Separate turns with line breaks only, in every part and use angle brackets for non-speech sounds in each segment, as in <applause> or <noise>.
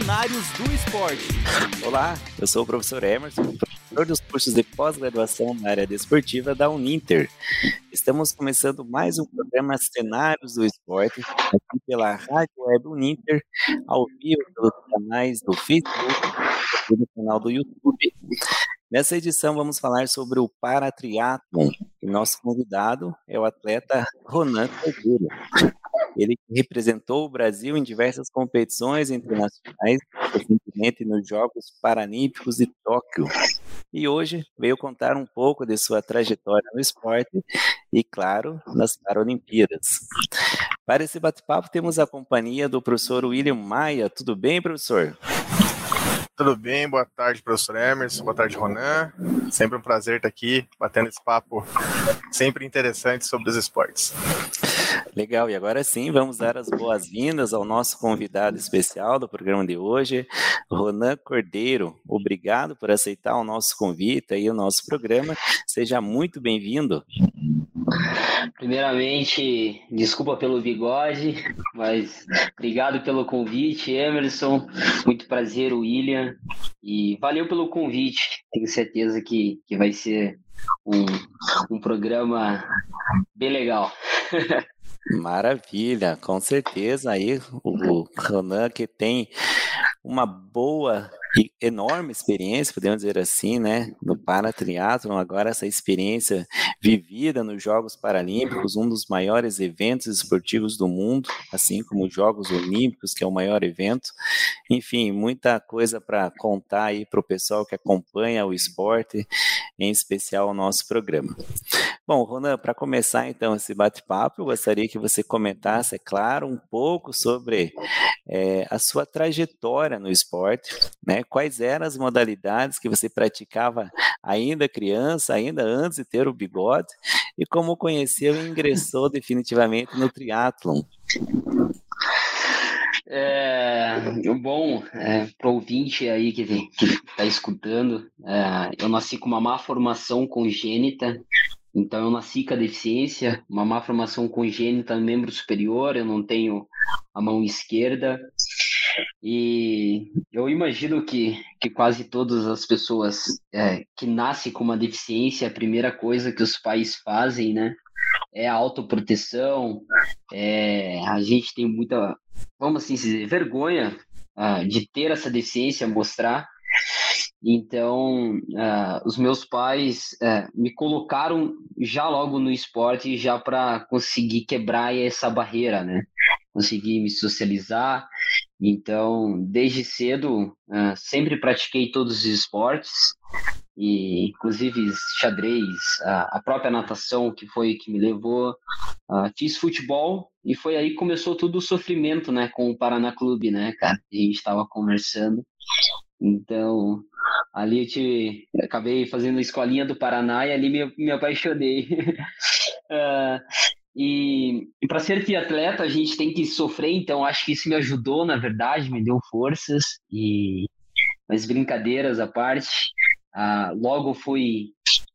Cenários do Esporte.
Olá, eu sou o professor Emerson, professor dos cursos de pós-graduação na área desportiva da Uninter. Estamos começando mais um programa Cenários do Esporte, aqui pela Rádio Web Uninter, ao vivo pelos canais do Facebook e do canal do YouTube. Nessa edição vamos falar sobre o paratriatlon e nosso convidado é o atleta Ronan Cordeiro. Ele representou o Brasil em diversas competições internacionais, recentemente nos Jogos Paralímpicos de Tóquio. E hoje veio contar um pouco de sua trajetória no esporte e, claro, nas Paralimpíadas. Para esse bate-papo temos a companhia do professor William Maia. Tudo bem, professor?
Tudo bem? Boa tarde, professor Emerson. Boa tarde, Ronan. Sempre um prazer estar aqui batendo esse papo sempre interessante sobre os esportes.
Legal, e agora sim vamos dar as boas-vindas ao nosso convidado especial do programa de hoje, Ronan Cordeiro. Obrigado por aceitar o nosso convite e o nosso programa. Seja muito bem-vindo.
Primeiramente, desculpa pelo bigode, mas obrigado pelo convite, Emerson. Muito prazer, William. E valeu pelo convite. Tenho certeza que, que vai ser um, um programa bem legal. <laughs>
Maravilha, com certeza. Aí o Ronan que tem uma boa enorme experiência, podemos dizer assim, né, no paratriatlon, agora essa experiência vivida nos Jogos Paralímpicos, um dos maiores eventos esportivos do mundo, assim como os Jogos Olímpicos, que é o maior evento. Enfim, muita coisa para contar aí para o pessoal que acompanha o esporte, em especial o nosso programa. Bom, Ronan, para começar então esse bate-papo, eu gostaria que você comentasse, é claro, um pouco sobre é, a sua trajetória no esporte, né? Quais eram as modalidades que você praticava ainda criança, ainda antes de ter o bigode, e como conheceu e ingressou <laughs> definitivamente no triatlon?
É, bom, é, para o ouvinte aí que está escutando, é, eu nasci com uma má formação congênita, então eu nasci com a deficiência, uma má formação congênita no membro superior, eu não tenho a mão esquerda, e eu imagino que, que quase todas as pessoas é, que nascem com uma deficiência, a primeira coisa que os pais fazem, né, é a autoproteção. É, a gente tem muita, vamos assim dizer, vergonha uh, de ter essa deficiência, mostrar. Então, uh, os meus pais uh, me colocaram já logo no esporte, já para conseguir quebrar essa barreira, né? Conseguir me socializar. Então, desde cedo, uh, sempre pratiquei todos os esportes, e inclusive xadrez, a, a própria natação, que foi que me levou. fiz futebol e foi aí que começou todo o sofrimento, né, com o Paraná Clube, né, cara? A gente estava conversando. Então, ali eu te, acabei fazendo a escolinha do Paraná e ali me, me apaixonei. uh, <laughs> e, e para ser triatleta a gente tem que sofrer, então acho que isso me ajudou, na verdade, me deu forças e mas brincadeiras à parte. Uh, logo fui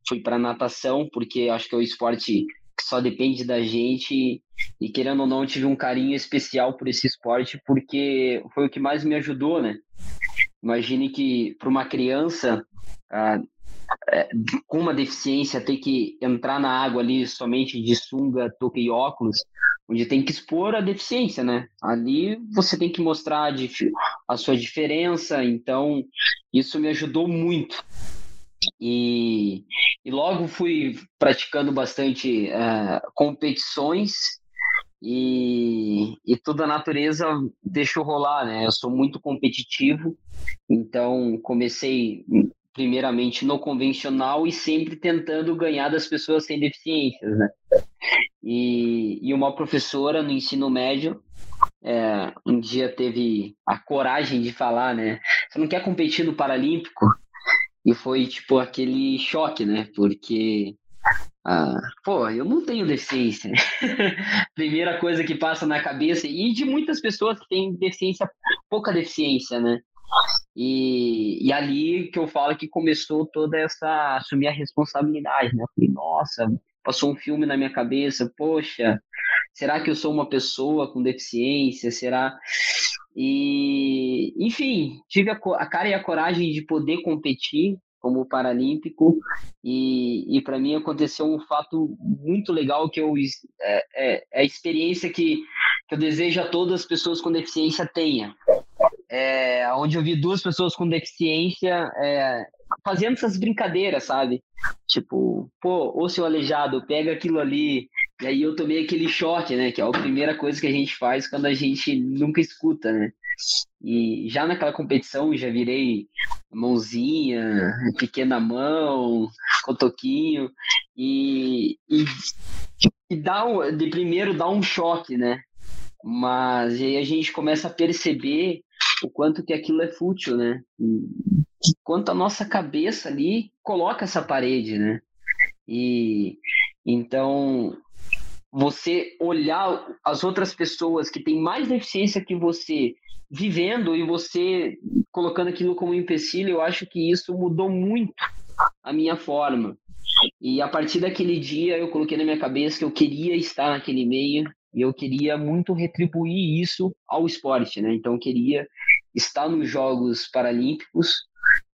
fui para natação porque acho que é o esporte que só depende da gente e querendo ou não tive um carinho especial por esse esporte porque foi o que mais me ajudou, né? Imagine que para uma criança ah, com uma deficiência ter que entrar na água ali somente de sunga, touca e óculos, onde tem que expor a deficiência, né? Ali você tem que mostrar a, a sua diferença, então isso me ajudou muito. E, e logo fui praticando bastante uh, competições e, e toda a natureza deixou rolar, né? Eu sou muito competitivo, então comecei primeiramente no convencional e sempre tentando ganhar das pessoas sem deficiências, né? E, e uma professora no ensino médio é, um dia teve a coragem de falar, né? Você não quer competir no Paralímpico? E foi tipo aquele choque, né? Porque ah, pô, eu não tenho deficiência. <laughs> Primeira coisa que passa na cabeça, e de muitas pessoas que têm deficiência, pouca deficiência, né? E, e ali que eu falo que começou toda essa assumir a responsabilidade, né? Eu falei, nossa, passou um filme na minha cabeça, poxa, será que eu sou uma pessoa com deficiência? Será? E, enfim, tive a, a cara e a coragem de poder competir como paralímpico e, e para mim aconteceu um fato muito legal que eu é, é, é, a experiência que, que eu desejo a todas as pessoas com deficiência tenha é, onde eu vi duas pessoas com deficiência é, fazendo essas brincadeiras, sabe? Tipo, pô, ô seu aleijado, pega aquilo ali. E aí eu tomei aquele choque, né? Que é a primeira coisa que a gente faz quando a gente nunca escuta, né? E já naquela competição já virei mãozinha, pequena mão, cotoquinho, e, e, e dá um, de primeiro dá um choque, né? Mas aí a gente começa a perceber o quanto que aquilo é fútil, né? Quanto a nossa cabeça ali coloca essa parede, né? E então você olhar as outras pessoas que têm mais deficiência que você vivendo e você colocando aquilo como empecilho, eu acho que isso mudou muito a minha forma. E a partir daquele dia eu coloquei na minha cabeça que eu queria estar naquele meio e eu queria muito retribuir isso ao esporte, né? Então eu queria estar nos Jogos Paralímpicos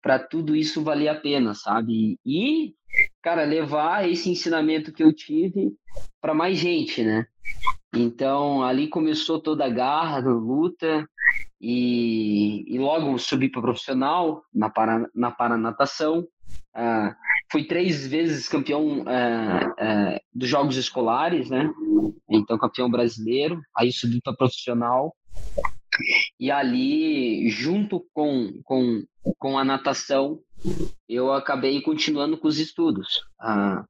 para tudo isso valer a pena, sabe? E, cara, levar esse ensinamento que eu tive para mais gente, né? Então, ali começou toda a garra, a luta, e, e logo subi para profissional na, para, na paranatação. Uh, fui três vezes campeão uh, uh, dos Jogos Escolares, né? Então, campeão brasileiro. Aí subi para profissional. E ali, junto com, com, com a natação, eu acabei continuando com os estudos. Ah,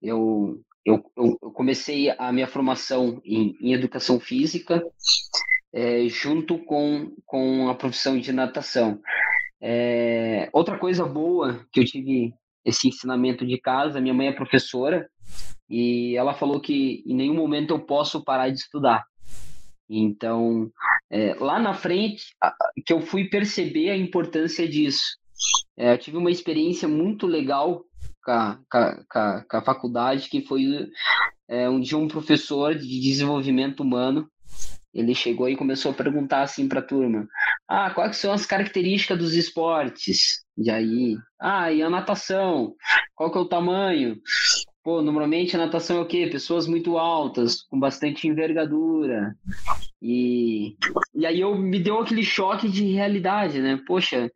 eu, eu, eu comecei a minha formação em, em educação física, é, junto com, com a profissão de natação. É, outra coisa boa que eu tive esse ensinamento de casa, minha mãe é professora e ela falou que em nenhum momento eu posso parar de estudar. Então, é, lá na frente, que eu fui perceber a importância disso. É, eu tive uma experiência muito legal com a, com a, com a faculdade, que foi é, um dia um professor de desenvolvimento humano, ele chegou e começou a perguntar assim para a turma: Ah, quais são as características dos esportes? E aí, ah, e a natação? Qual que é o tamanho? Pô, normalmente a natação é o quê? Pessoas muito altas, com bastante envergadura. E, e aí eu me deu aquele choque de realidade, né? Poxa,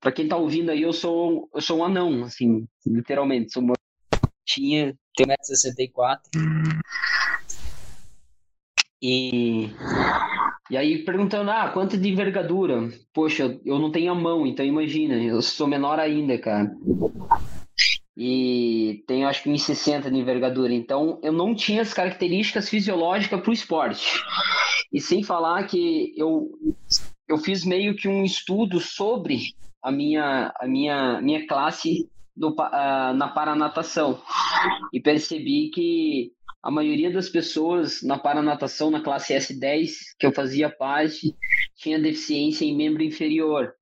para quem tá ouvindo aí, eu sou, eu sou um anão, assim, literalmente. Sou uma tinha, tenho 1,64m. E, e aí perguntando, ah, quanto de envergadura? Poxa, eu não tenho a mão, então imagina, eu sou menor ainda, cara e tenho acho que 1,60 de envergadura. Então eu não tinha as características fisiológicas para o esporte. E sem falar que eu, eu fiz meio que um estudo sobre a minha, a minha, minha classe do, uh, na paranatação e percebi que a maioria das pessoas na paranatação, na classe S10, que eu fazia parte, tinha deficiência em membro inferior.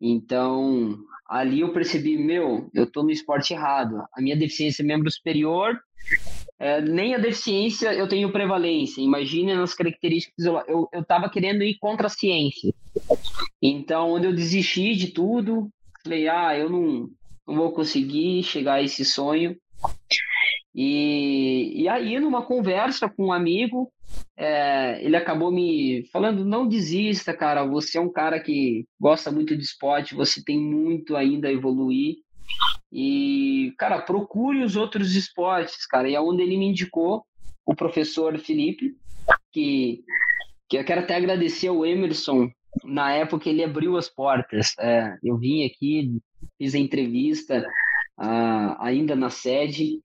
Então, ali eu percebi, meu, eu tô no esporte errado. A minha deficiência é membro superior, é, nem a deficiência eu tenho prevalência. Imagine nas características, eu, eu tava querendo ir contra a ciência. Então, onde eu desisti de tudo, falei, ah, eu não, não vou conseguir chegar a esse sonho. E, e aí, numa conversa com um amigo, é, ele acabou me falando: não desista, cara. Você é um cara que gosta muito de esporte, você tem muito ainda a evoluir. E, cara, procure os outros esportes, cara. E é onde ele me indicou o professor Felipe, que, que eu quero até agradecer ao Emerson. Na época ele abriu as portas. É, eu vim aqui, fiz a entrevista uh, ainda na sede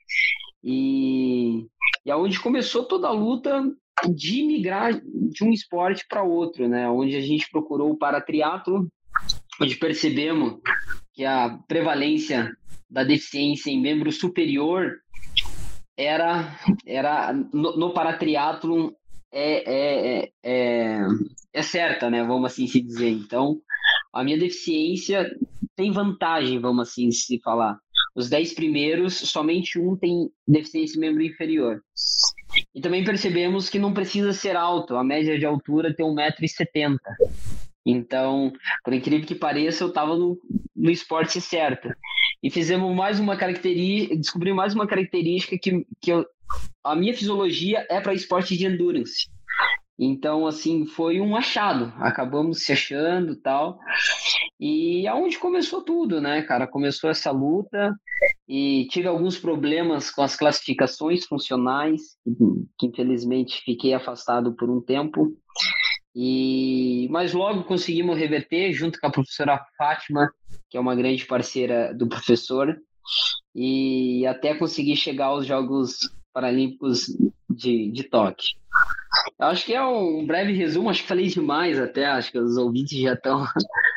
e, e aonde começou toda a luta de migrar de um esporte para outro, né? Onde a gente procurou o paratriatlo, onde percebemos que a prevalência da deficiência em membro superior era era no, no paratriatlo é, é, é, é, certa, né? Vamos assim se dizer. Então, a minha deficiência tem vantagem, vamos assim se falar. Os dez primeiros, somente um tem deficiência em membro inferior. E também percebemos que não precisa ser alto, a média de altura tem 1,70m. Então, por incrível que pareça, eu estava no, no esporte certo. E fizemos mais uma característica, descobri mais uma característica que, que eu, a minha fisiologia é para esporte de endurance. Então, assim, foi um achado. Acabamos se achando tal. E aonde começou tudo, né, cara? Começou essa luta e tive alguns problemas com as classificações funcionais, que infelizmente fiquei afastado por um tempo. E mas logo conseguimos reverter junto com a professora Fátima, que é uma grande parceira do professor, e até conseguir chegar aos Jogos Paralímpicos de, de Tóquio. Acho que é um breve resumo, acho que falei demais até, acho que os ouvintes já estão.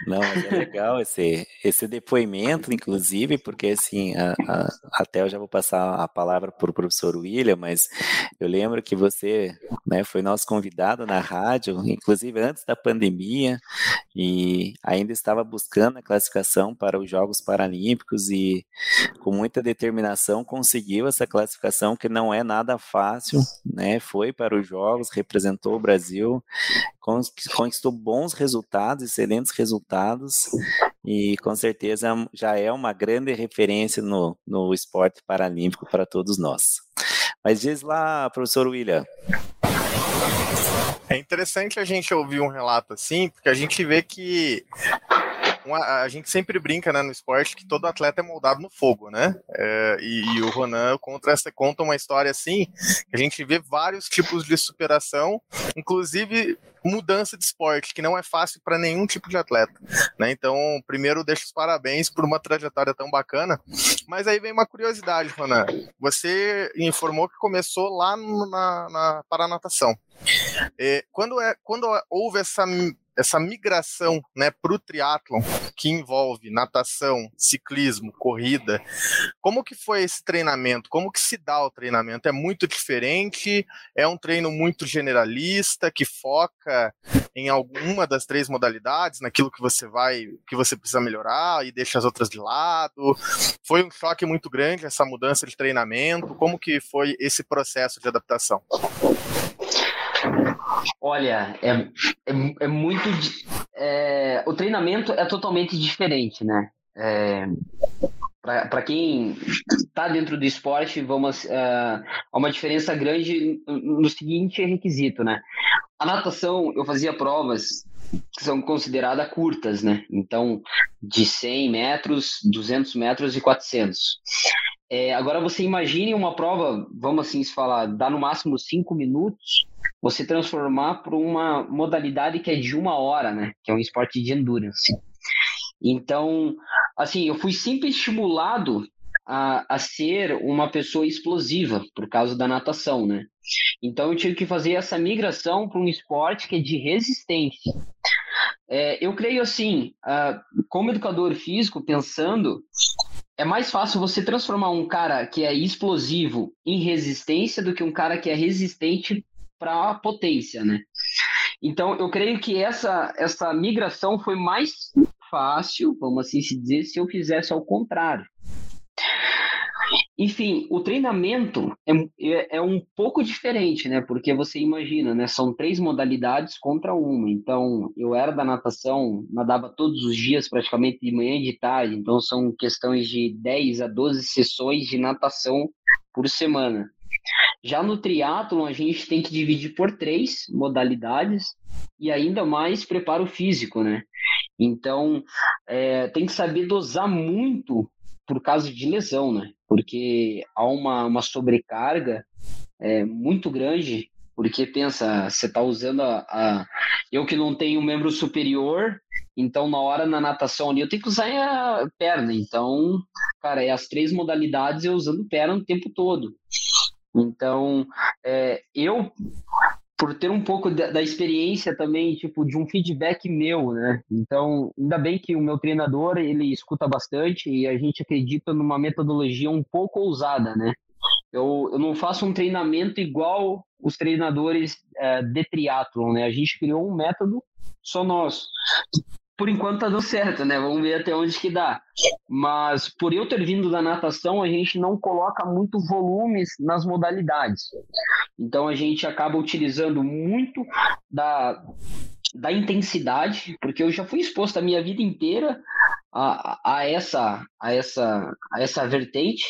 Não, mas é legal esse, esse depoimento, inclusive, porque assim, a, a, até eu já vou passar a palavra para o professor William, mas eu lembro que você né, foi nosso convidado na rádio, inclusive antes da pandemia, e ainda estava buscando a classificação para os Jogos Paralímpicos e com muita determinação conseguiu essa classificação que não é nada fácil, né? Foi para os Jogos, representou o Brasil, conquistou bons resultados, excelentes resultados, e com certeza já é uma grande referência no, no esporte paralímpico para todos nós. Mas diz lá, professor William.
É interessante a gente ouvir um relato assim, porque a gente vê que uma, a gente sempre brinca né, no esporte que todo atleta é moldado no fogo, né? É, e, e, o Ronan conta, conta uma história assim, que a gente vê vários tipos de superação, inclusive mudança de esporte, que não é fácil para nenhum tipo de atleta. Né? Então, primeiro, deixo os parabéns por uma trajetória tão bacana. Mas aí vem uma curiosidade, Ronan. Você informou que começou lá na, na Paranatação. É, quando, é, quando houve essa essa migração né, para o triatlon, que envolve natação, ciclismo, corrida, como que foi esse treinamento? Como que se dá o treinamento? É muito diferente? É um treino muito generalista, que foca em alguma das três modalidades, naquilo que você vai, que você precisa melhorar e deixa as outras de lado? Foi um choque muito grande essa mudança de treinamento? Como que foi esse processo de adaptação?
Olha, é, é, é muito. É, o treinamento é totalmente diferente, né? É, para quem está dentro do esporte, vamos uh, há uma diferença grande no seguinte requisito, né? A natação, eu fazia provas que são consideradas curtas, né? Então, de 100 metros, 200 metros e 400. É, agora, você imagine uma prova, vamos assim se falar, dá no máximo 5 minutos, você transformar para uma modalidade que é de uma hora, né? Que é um esporte de endurance. Então, assim, eu fui sempre estimulado a, a ser uma pessoa explosiva por causa da natação, né? Então eu tive que fazer essa migração para um esporte que é de resistência. É, eu creio assim, uh, como educador físico, pensando, é mais fácil você transformar um cara que é explosivo em resistência do que um cara que é resistente para potência, né? Então, eu creio que essa, essa migração foi mais fácil, vamos assim se dizer, se eu fizesse ao contrário. Enfim, o treinamento é, é, é, um pouco diferente, né? Porque você imagina, né? São três modalidades contra uma. Então, eu era da natação, nadava todos os dias, praticamente de manhã e de tarde. Então, são questões de 10 a 12 sessões de natação por semana. Já no triatlon, a gente tem que dividir por três modalidades e ainda mais preparo físico, né? Então, é, tem que saber dosar muito por causa de lesão, né? Porque há uma, uma sobrecarga é, muito grande, porque pensa, você está usando a, a, Eu que não tenho membro superior, então na hora na natação ali eu tenho que usar a perna. Então, cara, é as três modalidades eu usando perna o tempo todo. Então, é, eu por ter um pouco da, da, experiência também, tipo, de um feedback meu, né? Então, ainda bem que o meu treinador, ele escuta bastante e a gente acredita numa metodologia um pouco ousada, né? Eu, eu não faço um treinamento igual os treinadores é, de triatlon, né? A gente criou um método só nosso. Por enquanto tá dando certo, né? Vamos ver até onde que dá. Mas por eu ter vindo da natação, a gente não coloca muito volumes nas modalidades. Então a gente acaba utilizando muito da da intensidade, porque eu já fui exposto a minha vida inteira a, a, essa, a, essa, a essa vertente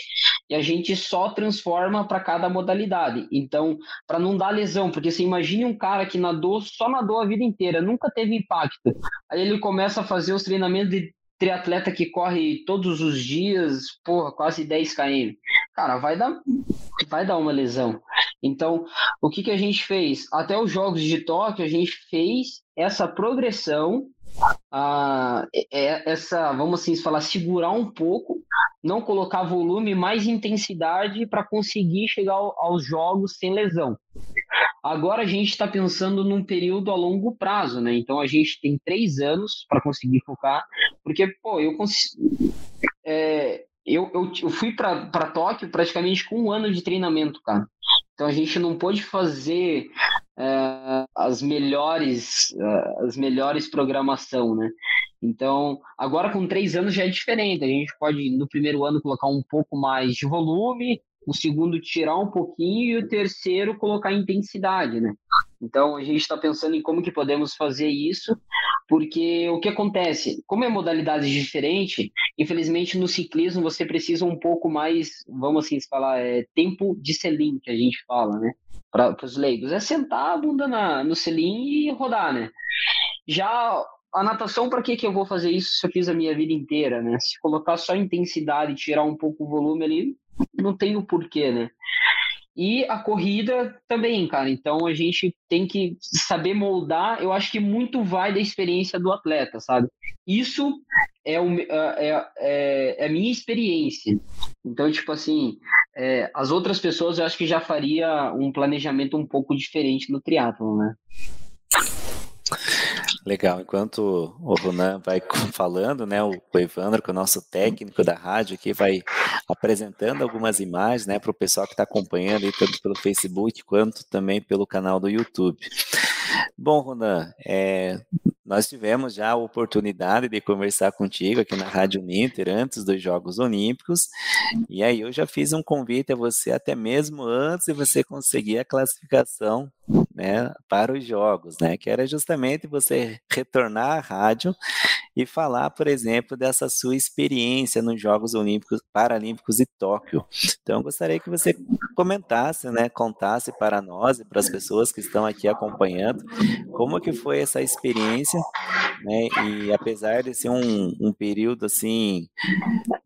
e a gente só transforma para cada modalidade. Então, para não dar lesão, porque você imagine um cara que nadou, só nadou a vida inteira, nunca teve impacto. Aí ele começa a fazer os treinamentos de triatleta que corre todos os dias, porra, quase 10 km. Cara, vai dar, vai dar uma lesão. Então, o que, que a gente fez? Até os Jogos de Tóquio, a gente fez essa progressão ah, é, essa, vamos assim falar, segurar um pouco, não colocar volume, mais intensidade para conseguir chegar aos jogos sem lesão. Agora a gente está pensando num período a longo prazo, né? Então a gente tem três anos para conseguir focar, porque, pô, eu consigo. É, eu, eu, eu, fui para Tóquio praticamente com um ano de treinamento, cara. Então a gente não pôde fazer é, as melhores uh, as melhores programação, né? Então agora com três anos já é diferente. A gente pode no primeiro ano colocar um pouco mais de volume, o segundo tirar um pouquinho e o terceiro colocar intensidade, né? Então a gente está pensando em como que podemos fazer isso, porque o que acontece, como é modalidade diferente, infelizmente no ciclismo você precisa um pouco mais, vamos assim falar, é, tempo de selim que a gente fala, né? Para os leigos é sentar a bunda na, no selim e rodar, né? Já a natação, para que, que eu vou fazer isso se eu fiz a minha vida inteira, né? Se colocar só intensidade e tirar um pouco o volume ali, não tem o porquê, né? E a corrida também, cara. Então a gente tem que saber moldar. Eu acho que muito vai da experiência do atleta, sabe? Isso é, o, é, é, é, é a minha experiência. Então, tipo assim, é, as outras pessoas eu acho que já faria um planejamento um pouco diferente no triatlo, né?
Legal, enquanto o Ronan vai <laughs> falando, né, o Evandro, que é o nosso técnico da rádio aqui, vai apresentando algumas imagens, né, para o pessoal que está acompanhando aí, tanto pelo Facebook quanto também pelo canal do YouTube. Bom, Ronan, é, nós tivemos já a oportunidade de conversar contigo aqui na Rádio Ninter antes dos Jogos Olímpicos, e aí eu já fiz um convite a você até mesmo antes de você conseguir a classificação né, para os Jogos, né, que era justamente você retornar à rádio e falar, por exemplo, dessa sua experiência nos Jogos Olímpicos, Paralímpicos de Tóquio. Então, gostaria que você comentasse, né, contasse para nós e para as pessoas que estão aqui acompanhando, como que foi essa experiência, né, e apesar de ser um, um período, assim,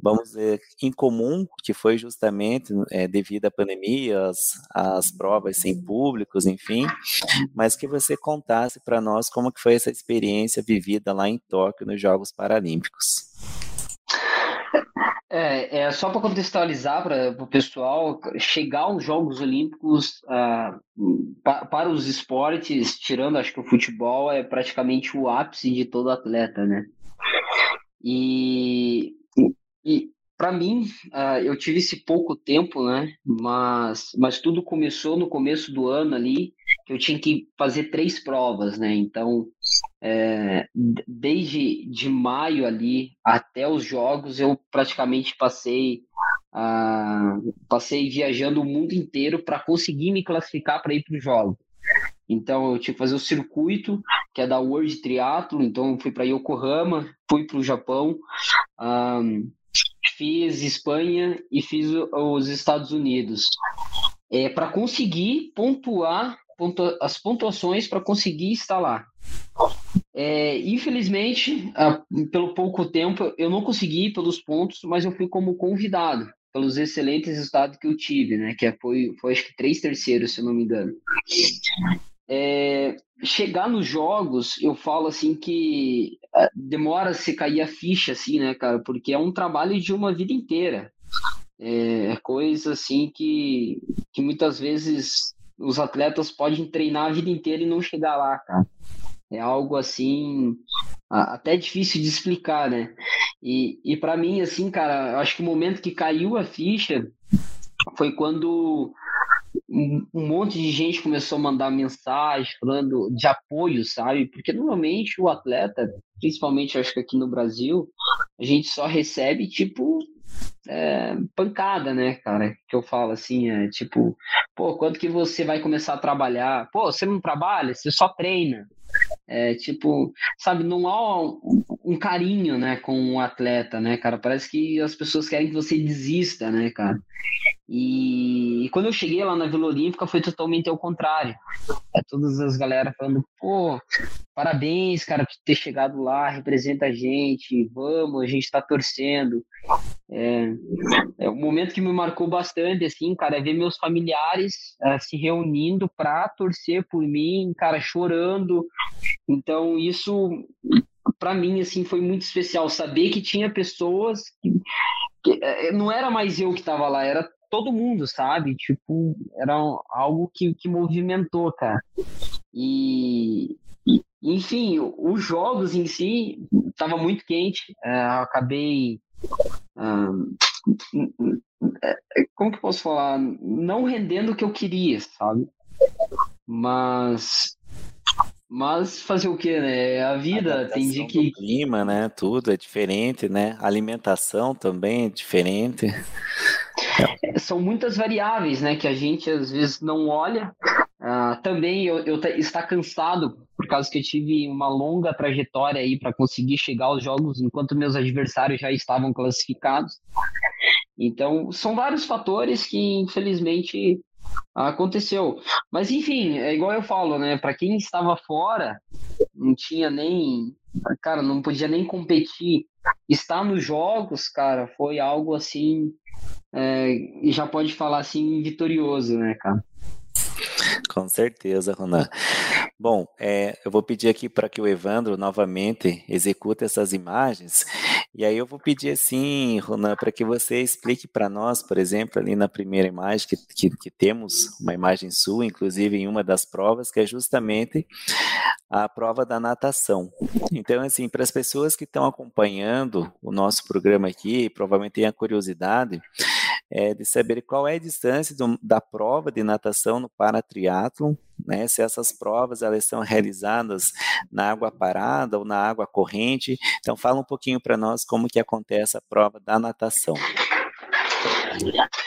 vamos dizer, incomum, que foi justamente é, devido à pandemia, as, as provas sem públicos, enfim, mas que você contasse para nós como que foi essa experiência vivida lá em Tóquio, nos Jogos Paralímpicos.
É, é só para contextualizar para o pessoal, chegar aos Jogos Olímpicos uh, pa, para os esportes, tirando acho que o futebol, é praticamente o ápice de todo atleta, né? E, e para mim, uh, eu tive esse pouco tempo, né? Mas, mas tudo começou no começo do ano ali, que eu tinha que fazer três provas, né? Então, é, desde de maio ali até os jogos, eu praticamente passei uh, passei viajando o mundo inteiro para conseguir me classificar para ir para os jogos. Então eu tinha que fazer o circuito, que é da World Triathlon, então fui para Yokohama, fui para o Japão, um, fiz Espanha e fiz os Estados Unidos. É, para conseguir pontuar pontua as pontuações para conseguir lá. É, infelizmente, pelo pouco tempo, eu não consegui pelos pontos, mas eu fui como convidado pelos excelentes resultados que eu tive, né? Que foi, foi acho que três terceiros, se eu não me engano. É, chegar nos jogos, eu falo assim que é, demora se cair a ficha, assim, né, cara? Porque é um trabalho de uma vida inteira. É, é coisa assim que, que muitas vezes os atletas podem treinar a vida inteira e não chegar lá, cara. É algo assim, até difícil de explicar, né? E, e para mim, assim, cara, acho que o momento que caiu a ficha foi quando um, monte de gente começou a mandar mensagem falando de apoio, sabe? Porque normalmente o atleta, principalmente acho que aqui no Brasil, a gente só recebe tipo é, pancada, né, cara? Que eu falo assim, é tipo, pô, quando que você vai começar a trabalhar? Pô, você não trabalha, você só treina. É, tipo, sabe, não há um, carinho, né, com o atleta, né, cara? Parece que as pessoas querem que você desista, né, cara? E, e quando eu cheguei lá na Vila Olímpica foi totalmente ao contrário. É, todas as galera falando, pô, parabéns, cara, por ter chegado lá, representa a gente, vamos, a gente tá torcendo. É, é um momento que me marcou bastante, assim, cara, é ver meus familiares é, se reunindo para torcer por mim, cara, chorando. Então, isso para mim assim foi muito especial saber que tinha pessoas que, que é, não era mais eu que estava lá, era todo mundo, sabe? Tipo, era algo que, que movimentou, cara. E, enfim, os jogos em si tava muito quente. É, acabei. É, como que eu posso falar? Não rendendo o que eu queria, sabe? Mas mas fazer o que, né? A vida tem de que.
O clima, né? Tudo é diferente, né? A alimentação também é diferente.
É, são muitas variáveis, né? Que a gente às vezes não olha. Uh, também eu, eu estar cansado por causa que eu tive uma longa trajetória aí para conseguir chegar aos jogos enquanto meus adversários já estavam classificados. Então, são vários fatores que, infelizmente, aconteceu. Mas enfim, é igual eu falo, né? Para quem estava fora, não tinha nem, cara, não podia nem competir. Estar nos jogos, cara, foi algo assim, é, já pode falar assim vitorioso, né, cara?
Com certeza, Ronan. Bom, é, eu vou pedir aqui para que o Evandro novamente execute essas imagens. E aí eu vou pedir assim, Ronan, para que você explique para nós, por exemplo, ali na primeira imagem, que, que, que, temos uma imagem sua, inclusive em uma das provas, que é justamente a prova da natação. Então, assim, para as pessoas que estão acompanhando o nosso programa aqui, provavelmente têm a curiosidade, é, de saber qual é a distância do, da prova de natação no paratriatlon, né, se essas provas elas são realizadas na água parada ou na água corrente. Então fala um pouquinho para nós como que acontece a prova da natação.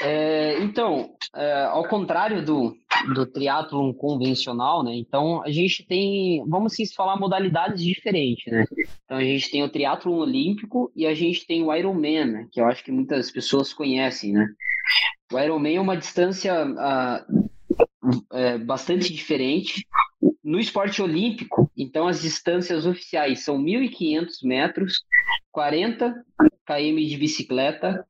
É, então, é, ao contrário do, do triatlon convencional, né? Então a gente tem, vamos assim falar modalidades diferentes, né? Então a gente tem o triatlon olímpico e a gente tem o Ironman, né? que eu acho que muitas pessoas conhecem, né? O Ironman é uma distância uh, é, bastante diferente. No esporte olímpico, então as distâncias oficiais são 1.500 metros, 40 km de bicicleta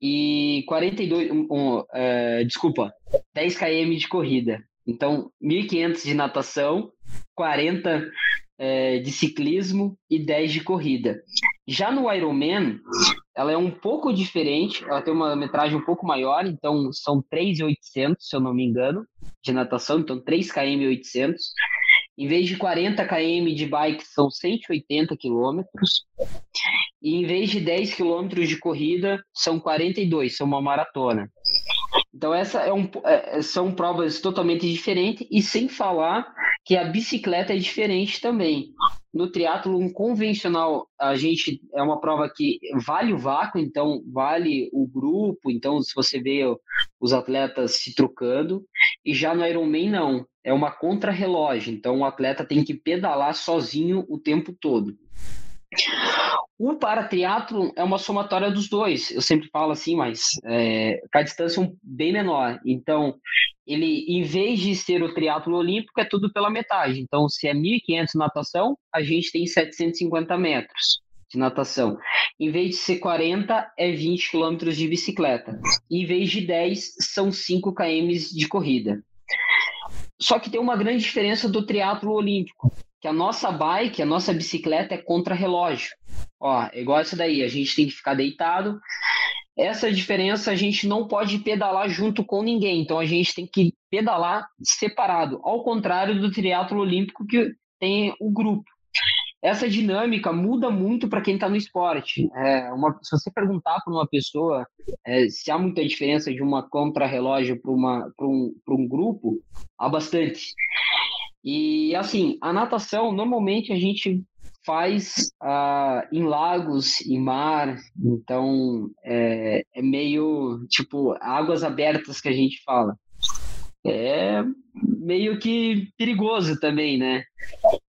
e 42, um, um, é, desculpa, 10 km de corrida. Então, 1.500 de natação, 40 é, de ciclismo e 10 de corrida. Já no Ironman, ela é um pouco diferente, ela tem uma metragem um pouco maior, então são 3,800, se eu não me engano, de natação, então 3 km 800. Em vez de 40 km de bike, são 180 quilômetros. E em vez de 10 quilômetros de corrida, são 42, são uma maratona. Então, essa é um, é, são provas totalmente diferentes, e sem falar que a bicicleta é diferente também. No triatlo convencional, a gente é uma prova que vale o vácuo, então vale o grupo, então se você vê os atletas se trocando, e já no Ironman não, é uma contrarrelógio, então o atleta tem que pedalar sozinho o tempo todo. O paratriatlo é uma somatória dos dois. Eu sempre falo assim, mas é, com a distância bem menor. Então, ele, em vez de ser o triatlo olímpico, é tudo pela metade. Então, se é 1.500 natação, a gente tem 750 metros de natação. Em vez de ser 40, é 20 quilômetros de bicicleta. Em vez de 10, são 5 km de corrida. Só que tem uma grande diferença do triatlo olímpico, que a nossa bike, a nossa bicicleta é contra-relógio. Ó, igual essa daí, a gente tem que ficar deitado. Essa diferença a gente não pode pedalar junto com ninguém, então a gente tem que pedalar separado, ao contrário do triatlo olímpico que tem o grupo. essa dinâmica muda muito para quem está no esporte. É, uma, se você perguntar para uma pessoa é, se há muita diferença de uma contra-relógio para um, um grupo, há bastante. E assim, a natação, normalmente a gente faz uh, em lagos, em mar, então é, é meio tipo águas abertas que a gente fala é meio que perigoso também, né?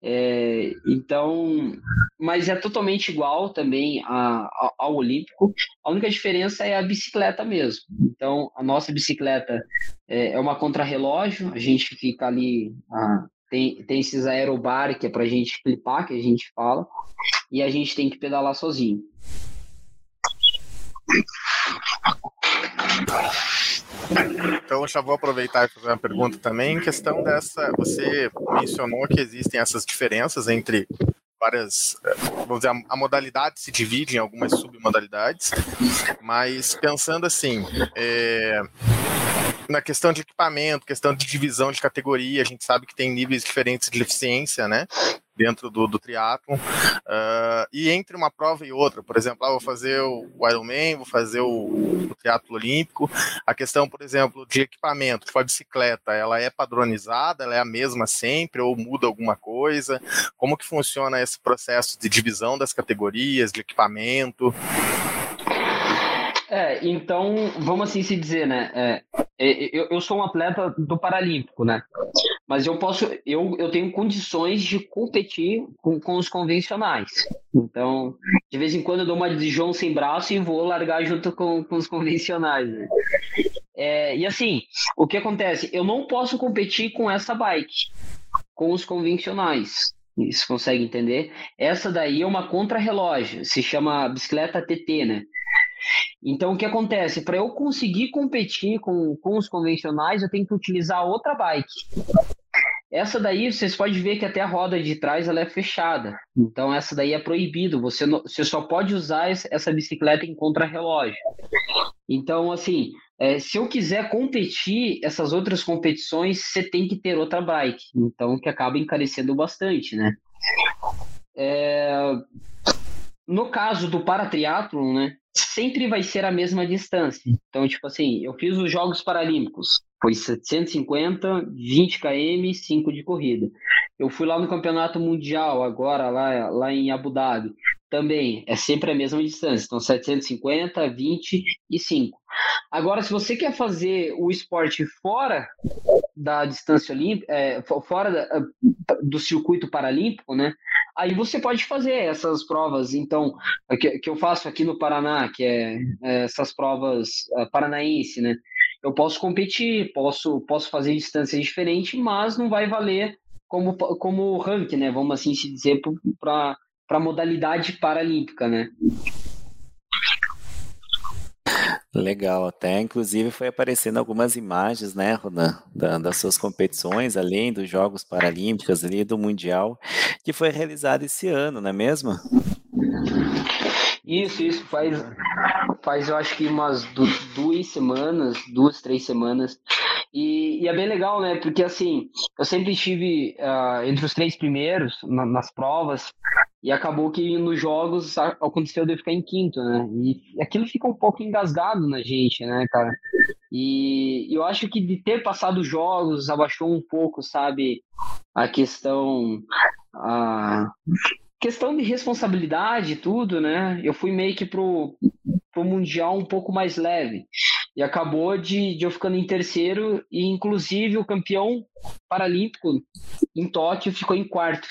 É, então, mas é totalmente igual também a, a, ao Olímpico. A única diferença é a bicicleta mesmo. Então, a nossa bicicleta é, é uma contrarrelógio, a gente fica ali. A, tem, tem esses aerobar que é para a gente clipar, que a gente fala, e a gente tem que pedalar sozinho.
Então, eu já vou aproveitar e fazer uma pergunta também em questão dessa. Você mencionou que existem essas diferenças entre várias, vamos dizer, a, modalidade se divide em algumas submodalidades, mas pensando assim, é, na questão de equipamento, questão de divisão de categoria, a gente sabe que tem níveis diferentes de eficiência, né? Dentro do, do triatlon. Uh, e entre uma prova e outra, por exemplo, ah, vou fazer o Ironman, vou fazer o, o triatlo olímpico. A questão, por exemplo, de equipamento, tipo a bicicleta, ela é padronizada, ela é a mesma sempre ou muda alguma coisa? Como que funciona esse processo de divisão das categorias, de equipamento?
É, então, vamos assim se dizer, né? É, é, eu, eu sou um atleta do Paralímpico, né? Mas eu posso, eu, eu tenho condições de competir com, com os convencionais. Então, de vez em quando eu dou uma de João sem braço e vou largar junto com, com os convencionais, né? É, e assim, o que acontece? Eu não posso competir com essa bike, com os convencionais. Você consegue entender? Essa daí é uma contra-relógio, se chama bicicleta TT, né? Então, o que acontece? Para eu conseguir competir com, com os convencionais, eu tenho que utilizar outra bike. Essa daí, vocês podem ver que até a roda de trás ela é fechada. Então, essa daí é proibido. Você, não, você só pode usar essa bicicleta em contrarrelógio. Então, assim, é, se eu quiser competir essas outras competições, você tem que ter outra bike. Então, que acaba encarecendo bastante, né? É... No caso do paratriatlon, né? Sempre vai ser a mesma distância. Então, tipo assim, eu fiz os Jogos Paralímpicos, foi 750, 20 km, 5 de corrida. Eu fui lá no Campeonato Mundial agora, lá, lá em Abu Dhabi, também é sempre a mesma distância. Então, 750, 20 e 5. Agora, se você quer fazer o esporte fora da distância olímpica, é, fora da, do circuito paralímpico, né? Aí você pode fazer essas provas, então, que, que eu faço aqui no Paraná, que é, é essas provas uh, paranaense, né? Eu posso competir, posso, posso fazer distâncias diferentes, mas não vai valer como, como ranking, né? Vamos assim se dizer, para a modalidade paralímpica, né?
Legal, até inclusive foi aparecendo algumas imagens, né, Rodan, da, das suas competições, além dos Jogos Paralímpicos, ali do Mundial, que foi realizado esse ano, não é mesmo?
Isso, isso faz, faz eu acho que umas duas semanas, duas, três semanas. E, e, é bem legal, né? Porque assim, eu sempre estive uh, entre os três primeiros na, nas provas, e acabou que nos jogos aconteceu de eu ficar em quinto, né? E aquilo fica um pouco engasgado na gente, né, cara? E eu acho que de ter passado os jogos abaixou um pouco, sabe, a questão. A questão de responsabilidade e tudo, né? Eu fui meio que pro, pro Mundial um pouco mais leve. E acabou de, de eu ficando em terceiro, e inclusive o campeão paralímpico em Tóquio ficou em quarto.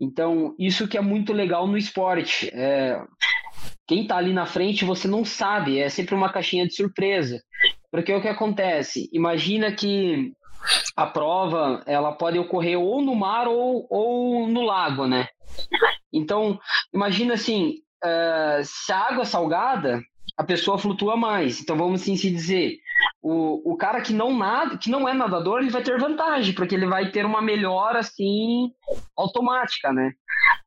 Então, isso que é muito legal no esporte. É, quem está ali na frente você não sabe, é sempre uma caixinha de surpresa. Porque o que acontece? Imagina que a prova ela pode ocorrer ou no mar ou, ou no lago, né? Então, imagina assim, uh, se a água é salgada, a pessoa flutua mais. Então, vamos assim se dizer, o, o cara que não nada, que não é nadador, ele vai ter vantagem, porque ele vai ter uma melhora assim automática, né?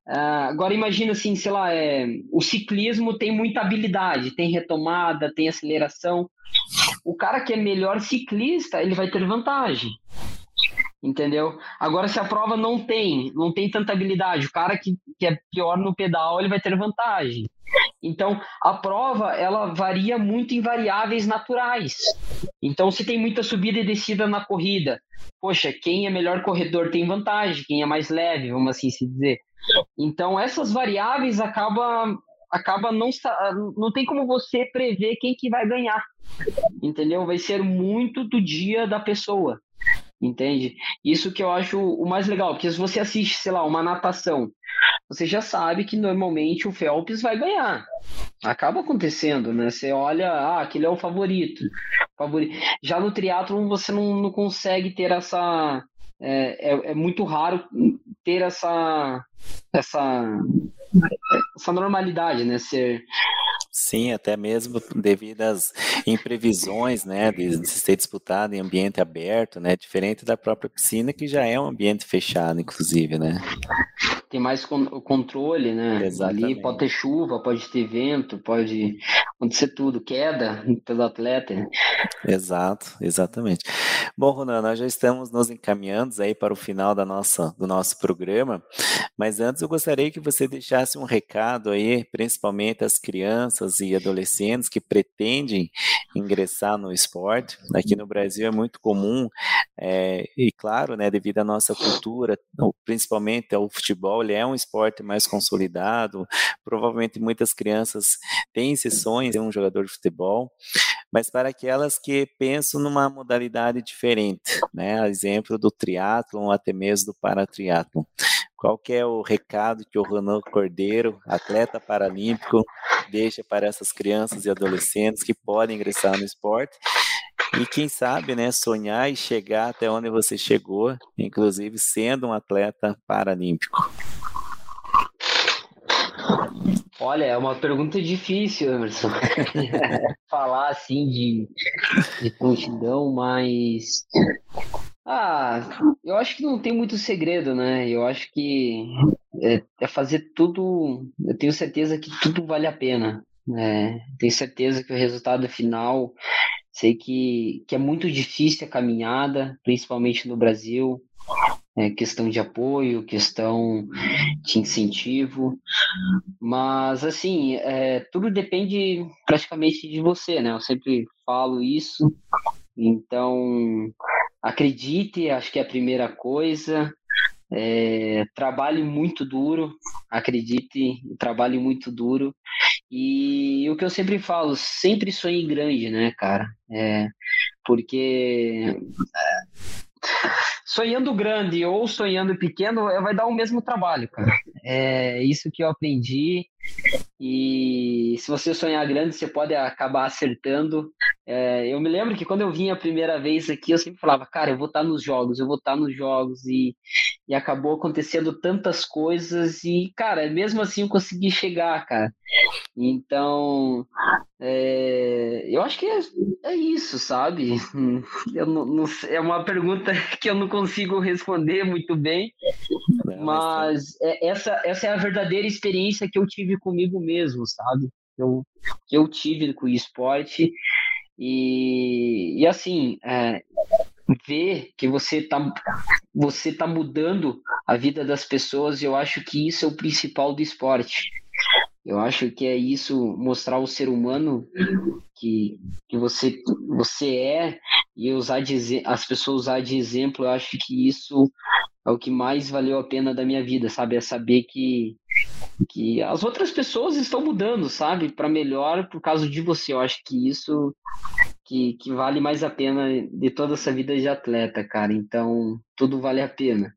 Uh, agora imagina assim, sei lá, é, o ciclismo tem muita habilidade, tem retomada, tem aceleração. O cara que é melhor ciclista, ele vai ter vantagem. Entendeu? Agora, se a prova não tem, não tem tanta habilidade, o cara que, que é pior no pedal, ele vai ter vantagem. Então, a prova, ela varia muito em variáveis naturais. Então, se tem muita subida e descida na corrida, poxa, quem é melhor corredor tem vantagem, quem é mais leve, vamos assim se dizer. Então, essas variáveis acaba acaba não não tem como você prever quem que vai ganhar. Entendeu? Vai ser muito do dia da pessoa. Entende? Isso que eu acho o mais legal, porque se você assiste, sei lá, uma natação, você já sabe que normalmente o Phelps vai ganhar. Acaba acontecendo, né? Você olha, ah, aquele é o favorito. favorito. Já no triatlon você não, não consegue ter essa. É, é, é muito raro ter essa, essa, essa normalidade, né? Ser,
Sim, até mesmo devido às imprevisões, né, de, de, ser disputado em ambiente aberto, né, diferente da própria piscina que já é um ambiente fechado, inclusive, né.
Tem mais o controle, né? Exatamente. Ali pode ter chuva, pode ter vento, pode acontecer tudo, queda <laughs> pelo atleta.
Exato, exatamente. Bom, Ronan, nós já estamos nos encaminhando aí para o final da nossa, do nosso programa, mas antes eu gostaria que você deixasse um recado aí, principalmente às crianças e adolescentes que pretendem ingressar no esporte. Aqui no Brasil é muito comum, é, e claro, né, devido à nossa cultura, principalmente ao futebol, ele é um esporte mais consolidado, provavelmente muitas crianças têm esse sonho de um jogador de futebol, mas para aquelas que pensam numa modalidade diferente, né, exemplo do triatlon ou até mesmo do paratriatlon. Qual que é o recado que o Ronan Cordeiro, atleta paralímpico, deixa para essas crianças e adolescentes que podem ingressar no esporte e quem sabe, né, sonhar e chegar até onde você chegou, inclusive sendo um atleta paralímpico?
Olha, é uma pergunta difícil, Emerson. <laughs> Falar assim de, de prontidão, mas. Ah, eu acho que não tem muito segredo, né? Eu acho que é, é fazer tudo. Eu tenho certeza que tudo vale a pena. Né? Tenho certeza que o resultado final. Sei que, que é muito difícil a caminhada, principalmente no Brasil é, questão de apoio, questão de incentivo, mas assim, é, tudo depende praticamente de você, né? Eu sempre falo isso, então acredite, acho que é a primeira coisa. É, trabalhe muito duro, acredite, trabalhe muito duro. E o que eu sempre falo, sempre sonhe grande, né, cara? É, porque sonhando grande ou sonhando pequeno vai dar o mesmo trabalho, cara. É isso que eu aprendi. E se você sonhar grande, você pode acabar acertando. É, eu me lembro que quando eu vim a primeira vez aqui, eu sempre falava, cara, eu vou estar nos jogos, eu vou estar nos jogos. E, e acabou acontecendo tantas coisas. E, cara, mesmo assim eu consegui chegar, cara. Então, é, eu acho que é, é isso, sabe? <laughs> Eu não, não, é uma pergunta <laughs> que eu não consigo responder muito bem, mas é, essa, essa é a verdadeira experiência que eu tive comigo mesmo, sabe? Eu, que eu tive com o esporte. E, e assim, é, ver que você tá, você tá mudando a vida das pessoas, eu acho que isso é o principal do esporte. Eu acho que é isso, mostrar o ser humano que, que você, você é e usar de, as pessoas usar de exemplo, eu acho que isso é o que mais valeu a pena da minha vida, sabe? É saber que, que as outras pessoas estão mudando, sabe? Para melhor por causa de você. Eu acho que isso que, que vale mais a pena de toda essa vida de atleta, cara. Então, tudo vale a pena.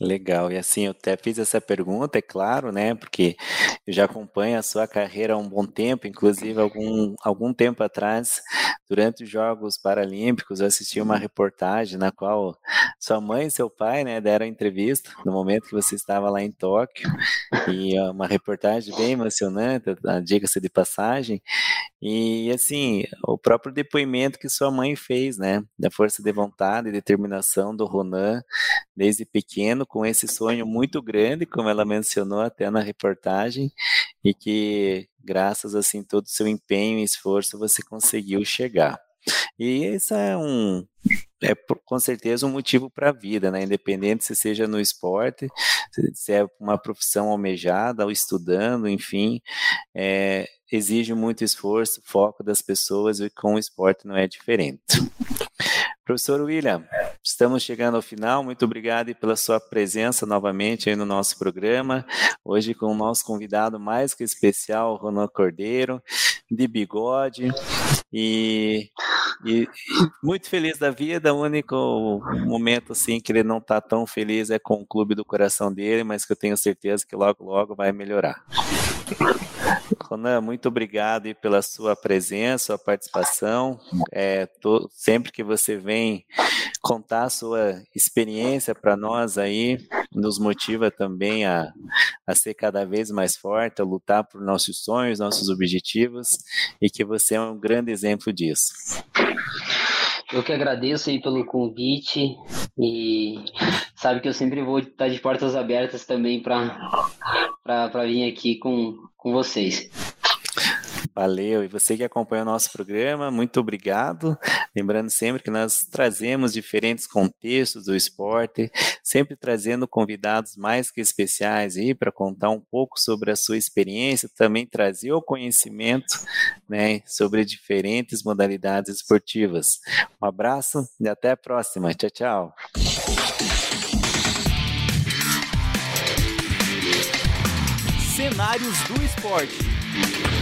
Legal, e assim, eu até fiz essa pergunta, é claro, né, porque eu já acompanho a sua carreira há um bom tempo, inclusive algum, algum tempo atrás, durante os Jogos Paralímpicos, eu assisti uma reportagem na qual sua mãe e seu pai, né, deram entrevista no momento que você estava lá em Tóquio, e é uma reportagem bem emocionante, diga-se de passagem, e assim, o próprio depoimento que sua mãe fez, né, da força de vontade e determinação do Ronan, desde pequeno, com esse sonho muito grande, como ela mencionou até na reportagem, e que graças assim todo o seu empenho e esforço você conseguiu chegar. E esse é um é com certeza um motivo para a vida, né? Independente se seja no esporte, se é uma profissão almejada ou estudando, enfim, é, exige muito esforço, foco das pessoas e com o esporte não é diferente. Professor William, estamos chegando ao final. Muito obrigado pela sua presença novamente no nosso programa. Hoje com o nosso convidado mais que especial, Ronan Cordeiro, de bigode. E, e, muito feliz da vida. O único momento assim que ele não está tão feliz é com o clube do coração dele, mas que eu tenho certeza que logo, logo vai melhorar. Ronan, muito obrigado pela sua presença, sua participação. É, tô, sempre que você vem contar a sua experiência para nós aí, nos motiva também a, a ser cada vez mais forte, a lutar por nossos sonhos, nossos objetivos, e que você é um grande exemplo disso.
Eu que agradeço aí pelo convite e sabe que eu sempre vou estar de portas abertas também para vir aqui com, com vocês.
Valeu. E você que acompanha o nosso programa, muito obrigado. Lembrando sempre que nós trazemos diferentes contextos do esporte, sempre trazendo convidados mais que especiais aí para contar um pouco sobre a sua experiência, também trazer o conhecimento, né, sobre diferentes modalidades esportivas. Um abraço e até a próxima. Tchau, tchau.
Cenários do esporte.